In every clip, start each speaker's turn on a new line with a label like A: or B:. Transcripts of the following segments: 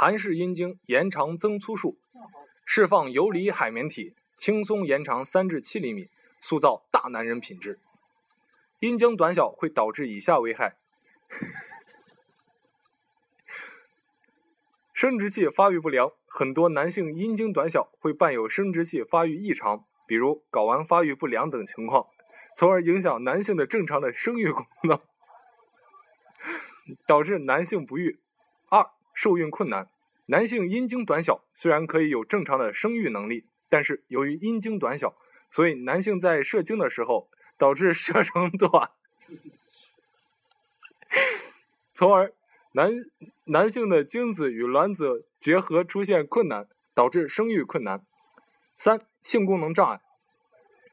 A: 韩式阴茎延长增粗术，释放游离海绵体，轻松延长三至七厘米，塑造大男人品质。阴茎短小会导致以下危害：生殖器发育不良。很多男性阴茎短小会伴有生殖器发育异常，比如睾丸发育不良等情况，从而影响男性的正常的生育功能，导致男性不育。二、受孕困难。男性阴茎短小，虽然可以有正常的生育能力，但是由于阴茎短小，所以男性在射精的时候导致射程短，从而男男性的精子与卵子结合出现困难，导致生育困难。三、性功能障碍。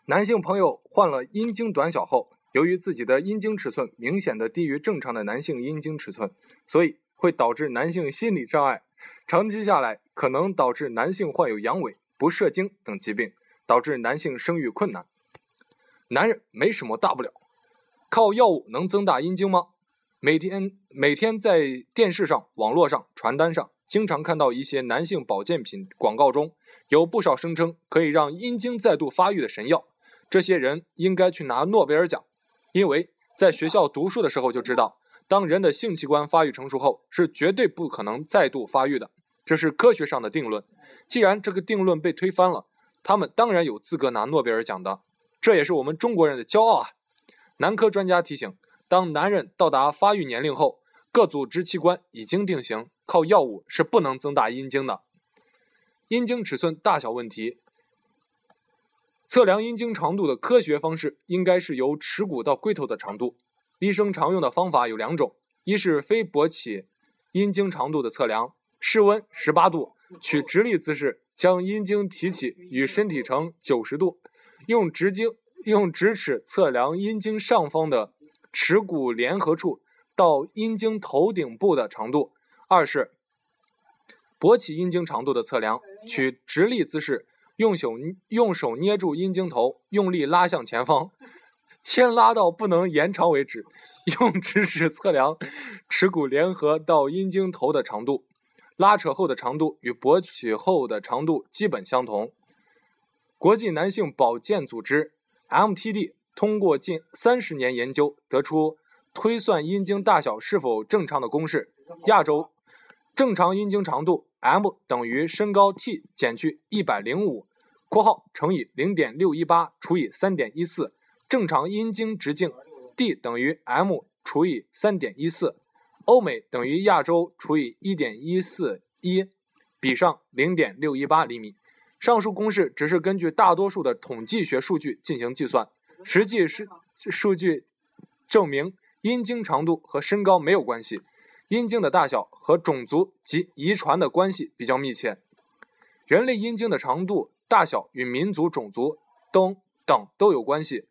A: 男性朋友患了阴茎短小后，由于自己的阴茎尺寸明显的低于正常的男性阴茎尺寸，所以会导致男性心理障碍。长期下来，可能导致男性患有阳痿、不射精等疾病，导致男性生育困难。男人没什么大不了，靠药物能增大阴茎吗？每天每天在电视上、网络上、传单上，经常看到一些男性保健品广告中，有不少声称可以让阴茎再度发育的神药。这些人应该去拿诺贝尔奖，因为在学校读书的时候就知道。当人的性器官发育成熟后，是绝对不可能再度发育的，这是科学上的定论。既然这个定论被推翻了，他们当然有资格拿诺贝尔奖的，这也是我们中国人的骄傲啊！男科专家提醒：当男人到达发育年龄后，各组织器官已经定型，靠药物是不能增大阴茎的。阴茎尺寸大小问题，测量阴茎长度的科学方式应该是由耻骨到龟头的长度。医生常用的方法有两种，一是非勃起阴茎长度的测量，室温十八度，取直立姿势将阴茎提起与身体成九十度，用直径用直尺测量阴茎上方的耻骨联合处到阴茎头顶部的长度；二是勃起阴茎长度的测量，取直立姿势用手用手捏住阴茎头，用力拉向前方。牵拉到不能延长为止，用直尺测量耻骨联合到阴茎头的长度，拉扯后的长度与勃起后的长度基本相同。国际男性保健组织 （MTD） 通过近三十年研究得出推算阴茎大小是否正常的公式：亚洲正常阴茎长度 M 等于身高 T 减去一百零五（括号乘以零点六一八除以三点一四）。正常阴茎直径 D 等于 M 除以三点一四，欧美等于亚洲除以一点一四一，比上零点六一八厘米。上述公式只是根据大多数的统计学数据进行计算，实际是数据证明阴茎长度和身高没有关系，阴茎的大小和种族及遗传的关系比较密切。人类阴茎的长度大小与民族、种族等等都有关系。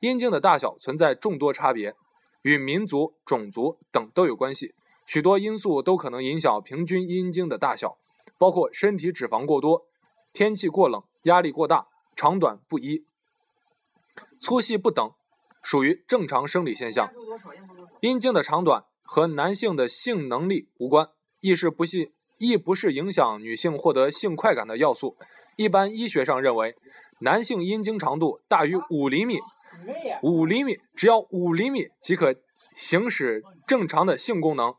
A: 阴茎的大小存在众多差别，与民族、种族等都有关系。许多因素都可能影响平均阴茎的大小，包括身体脂肪过多、天气过冷、压力过大、长短不一、粗细不等，属于正常生理现象。阴茎的长短和男性的性能力无关，亦是不系亦不是影响女性获得性快感的要素。一般医学上认为，男性阴茎长度大于五厘米。五厘米，只要五厘米即可行使正常的性功能。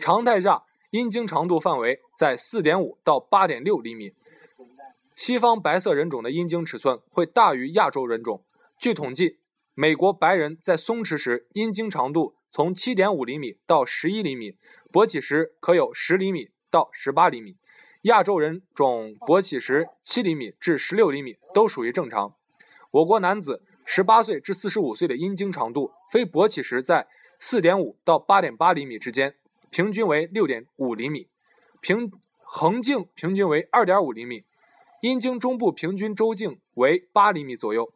A: 常态下，阴茎长度范围在四点五到八点六厘米。西方白色人种的阴茎尺寸会大于亚洲人种。据统计，美国白人在松弛时阴茎长度从七点五厘米到十一厘米，勃起时可有十厘米到十八厘米。亚洲人种勃起时七厘米至十六厘米都属于正常。我国男子。十八岁至四十五岁的阴茎长度，非勃起时在四点五到八点八厘米之间，平均为六点五厘米，平横径平均为二点五厘米，阴茎中部平均周径为八厘米左右。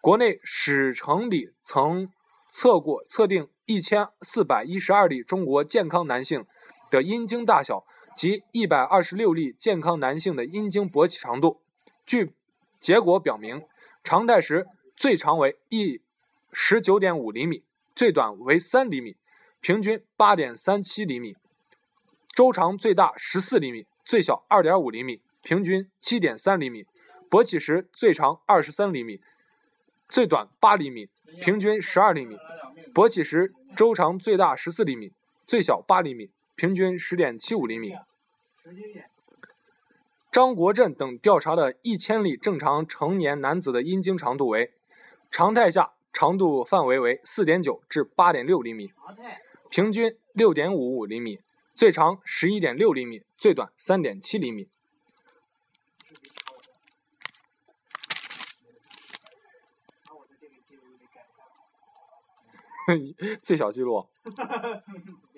A: 国内史成里曾测过测定一千四百一十二例中国健康男性的阴茎大小及一百二十六例健康男性的阴茎勃起长度，据结果表明，常态时。最长为一十九点五厘米，最短为三厘米，平均八点三七厘米。周长最大十四厘米，最小二点五厘米，平均七点三厘米；勃起时最长二十三厘米，最短八厘米，平均十二厘米；勃起时周长最大十四厘米，最小八厘米，平均十点七五厘米。张国振等调查的一千例正常成年男子的阴茎长度为：常态下长度范围为四点九至八点六厘米，平均六点五五厘米，最长十一点六厘米，最短三点七厘米。最小记录。